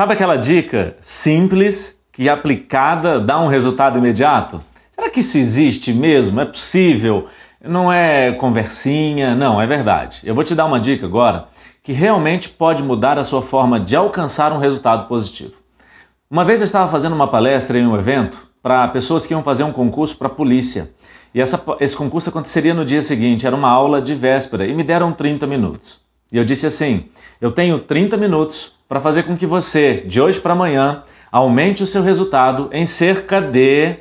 Sabe aquela dica simples que aplicada dá um resultado imediato? Será que isso existe mesmo? É possível? Não é conversinha? Não, é verdade. Eu vou te dar uma dica agora que realmente pode mudar a sua forma de alcançar um resultado positivo. Uma vez eu estava fazendo uma palestra em um evento para pessoas que iam fazer um concurso para a polícia. E essa, esse concurso aconteceria no dia seguinte, era uma aula de véspera, e me deram 30 minutos. E eu disse assim: eu tenho 30 minutos para fazer com que você, de hoje para amanhã, aumente o seu resultado em cerca de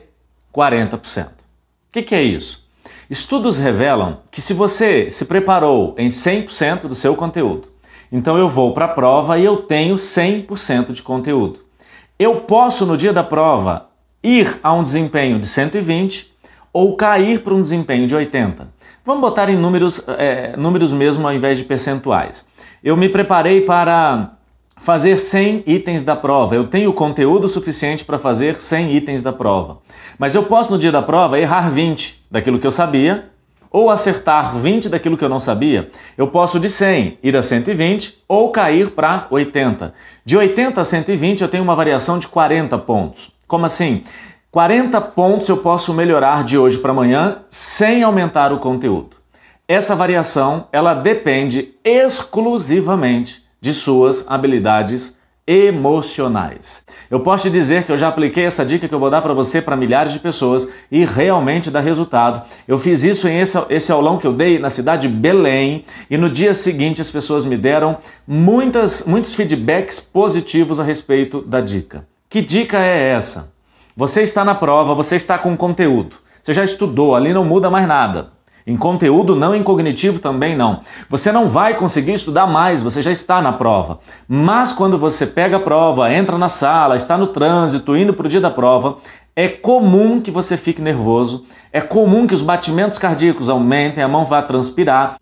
40%. O que, que é isso? Estudos revelam que se você se preparou em 100% do seu conteúdo, então eu vou para a prova e eu tenho 100% de conteúdo. Eu posso, no dia da prova, ir a um desempenho de 120 ou cair para um desempenho de 80. Vamos botar em números, é, números mesmo ao invés de percentuais. Eu me preparei para fazer 100 itens da prova. Eu tenho conteúdo suficiente para fazer 100 itens da prova. Mas eu posso, no dia da prova, errar 20 daquilo que eu sabia ou acertar 20 daquilo que eu não sabia. Eu posso de 100 ir a 120 ou cair para 80. De 80 a 120 eu tenho uma variação de 40 pontos. Como assim? 40 pontos eu posso melhorar de hoje para amanhã sem aumentar o conteúdo. Essa variação, ela depende exclusivamente de suas habilidades emocionais. Eu posso te dizer que eu já apliquei essa dica que eu vou dar para você para milhares de pessoas e realmente dá resultado. Eu fiz isso em esse, esse aulão que eu dei na cidade de Belém e no dia seguinte as pessoas me deram muitas, muitos feedbacks positivos a respeito da dica. Que dica é essa? Você está na prova, você está com conteúdo. Você já estudou, ali não muda mais nada. Em conteúdo não, em cognitivo também não. Você não vai conseguir estudar mais, você já está na prova. Mas quando você pega a prova, entra na sala, está no trânsito, indo para o dia da prova, é comum que você fique nervoso, é comum que os batimentos cardíacos aumentem, a mão vá transpirar.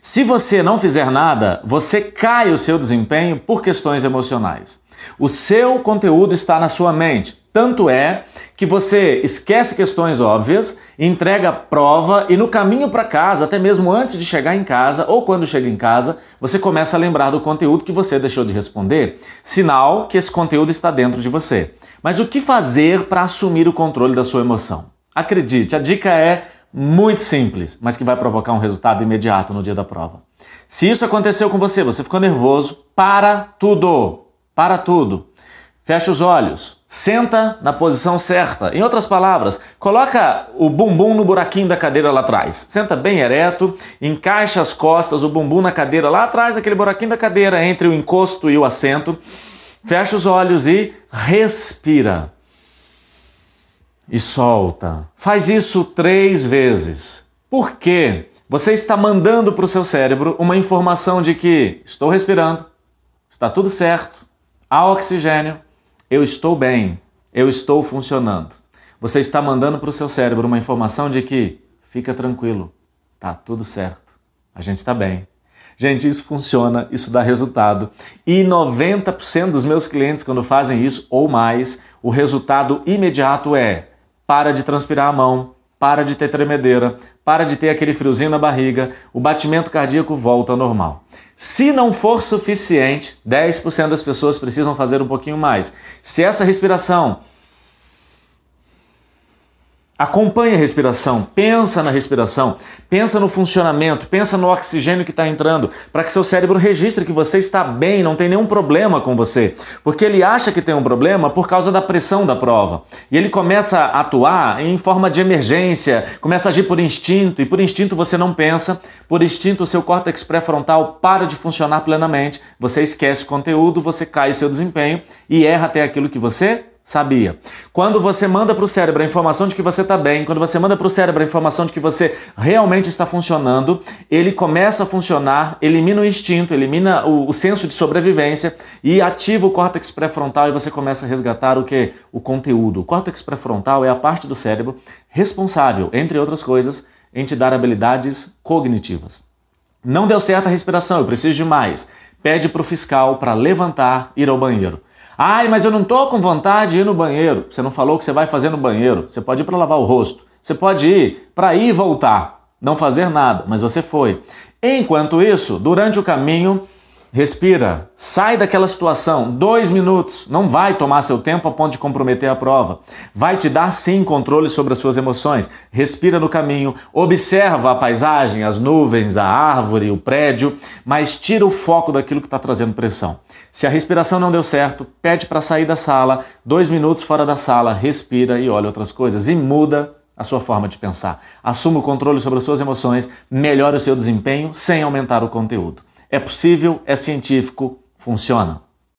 Se você não fizer nada, você cai o seu desempenho por questões emocionais. O seu conteúdo está na sua mente. Tanto é que você esquece questões óbvias, entrega prova e no caminho para casa, até mesmo antes de chegar em casa ou quando chega em casa, você começa a lembrar do conteúdo que você deixou de responder, sinal que esse conteúdo está dentro de você. Mas o que fazer para assumir o controle da sua emoção? Acredite, a dica é muito simples, mas que vai provocar um resultado imediato no dia da prova. Se isso aconteceu com você, você ficou nervoso, para tudo. Para tudo. Fecha os olhos. Senta na posição certa. Em outras palavras, coloca o bumbum no buraquinho da cadeira lá atrás. Senta bem ereto, encaixa as costas, o bumbum na cadeira lá atrás, aquele buraquinho da cadeira entre o encosto e o assento. Fecha os olhos e respira. E solta. Faz isso três vezes. Por quê? Você está mandando para o seu cérebro uma informação de que estou respirando, está tudo certo, Há oxigênio, eu estou bem, eu estou funcionando. Você está mandando para o seu cérebro uma informação de que fica tranquilo, tá tudo certo, a gente está bem. Gente, isso funciona, isso dá resultado. E 90% dos meus clientes, quando fazem isso ou mais, o resultado imediato é para de transpirar a mão, para de ter tremedeira, para de ter aquele friozinho na barriga, o batimento cardíaco volta ao normal. Se não for suficiente, 10% das pessoas precisam fazer um pouquinho mais. Se essa respiração Acompanhe a respiração, pensa na respiração, pensa no funcionamento, pensa no oxigênio que está entrando, para que seu cérebro registre que você está bem, não tem nenhum problema com você. Porque ele acha que tem um problema por causa da pressão da prova. E ele começa a atuar em forma de emergência, começa a agir por instinto, e por instinto você não pensa, por instinto o seu córtex pré-frontal para de funcionar plenamente, você esquece o conteúdo, você cai o seu desempenho e erra até aquilo que você sabia. Quando você manda para o cérebro a informação de que você está bem, quando você manda para o cérebro a informação de que você realmente está funcionando, ele começa a funcionar, elimina o instinto, elimina o, o senso de sobrevivência e ativa o córtex pré-frontal e você começa a resgatar o que? O conteúdo. O córtex pré-frontal é a parte do cérebro responsável, entre outras coisas, em te dar habilidades cognitivas. Não deu certo a respiração, eu preciso de mais. Pede para o fiscal para levantar, ir ao banheiro. Ai, mas eu não tô com vontade de ir no banheiro. Você não falou o que você vai fazer no banheiro. Você pode ir para lavar o rosto. Você pode ir para ir e voltar. Não fazer nada, mas você foi. Enquanto isso, durante o caminho, respira, sai daquela situação, dois minutos, não vai tomar seu tempo a ponto de comprometer a prova. Vai te dar sim controle sobre as suas emoções. Respira no caminho, observa a paisagem, as nuvens, a árvore, o prédio, mas tira o foco daquilo que está trazendo pressão. Se a respiração não deu certo, pede para sair da sala, dois minutos fora da sala, respira e olha outras coisas e muda a sua forma de pensar. Assuma o controle sobre as suas emoções, melhore o seu desempenho sem aumentar o conteúdo. É possível, é científico, funciona.